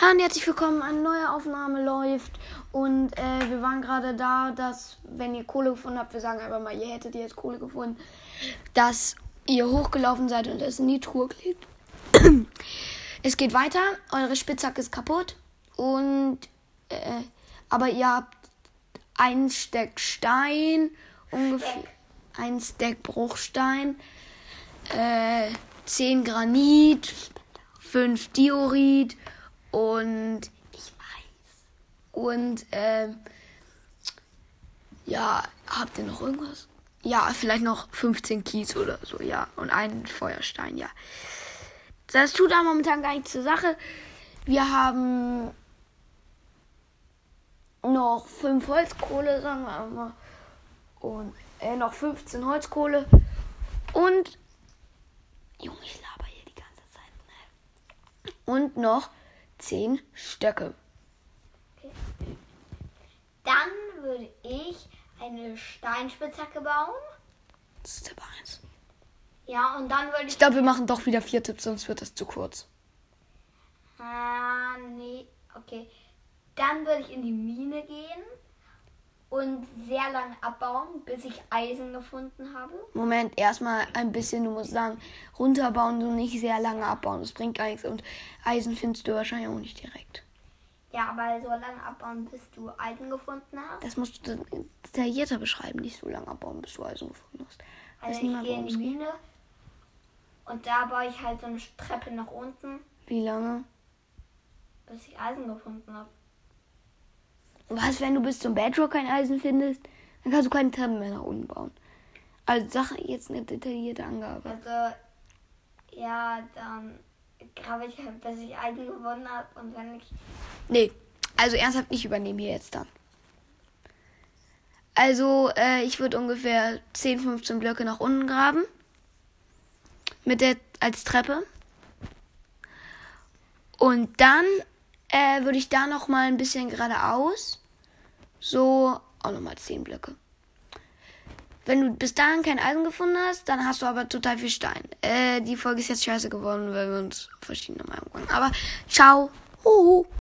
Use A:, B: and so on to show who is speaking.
A: Hallo und herzlich willkommen, eine neue Aufnahme läuft. Und äh, wir waren gerade da, dass, wenn ihr Kohle gefunden habt, wir sagen einfach mal, ihr hättet jetzt Kohle gefunden, dass ihr hochgelaufen seid und es in die Truhe klebt. es geht weiter, eure Spitzhacke ist kaputt. Und, äh, aber ihr habt ein Stack Stein, ungefähr ein Stack Bruchstein, äh, 10 Granit, 5 Diorit und ich weiß. Und ähm, ja, habt ihr noch irgendwas? Ja, vielleicht noch 15 Kies oder so, ja. Und einen Feuerstein, ja. Das tut aber momentan gar nichts zur Sache. Wir haben noch 5 Holzkohle, sagen wir mal. Und äh, noch 15 Holzkohle. Und. Junge, ich laber hier die ganze Zeit. Ne? Und noch 10 Stöcke.
B: Dann würde ich eine Steinspitzhacke bauen.
A: Das ist Tipp 1.
B: Ja, und dann würde ich.
A: Ich glaube, wir machen doch wieder vier Tipps, sonst wird das zu kurz.
B: Ah, nee, okay. Dann würde ich in die Mine gehen und sehr lange abbauen, bis ich Eisen gefunden habe.
A: Moment, erstmal ein bisschen, du musst sagen, runterbauen, so nicht sehr lange abbauen. Das bringt gar nichts. Und Eisen findest du wahrscheinlich auch nicht direkt.
B: Ja, aber so lange abbauen, bis du Eisen gefunden hast.
A: Das musst du detaillierter beschreiben, nicht so lange abbauen, bis du Eisen gefunden hast.
B: Also ich
A: niemand,
B: gehe in die. Mine und da baue ich halt so eine Treppe nach unten,
A: Wie lange?
B: bis ich Eisen gefunden habe.
A: Was, wenn du bis zum Bedrock kein Eisen findest? Dann kannst du keine Treppen mehr nach unten bauen. Also sag jetzt eine detaillierte Angabe.
B: Also, ja, dann grabe ich halt, bis ich Eisen gewonnen habe und wenn ich
A: Nee, also ernsthaft nicht übernehmen hier jetzt dann. Also, äh, ich würde ungefähr 10, 15 Blöcke nach unten graben. Mit der als Treppe. Und dann äh, würde ich da noch mal ein bisschen geradeaus. So, auch noch mal 10 Blöcke. Wenn du bis dahin kein Eisen gefunden hast, dann hast du aber total viel Stein. Äh, die Folge ist jetzt scheiße geworden, weil wir uns verschiedene Meinungen waren. Aber ciao. Huhu.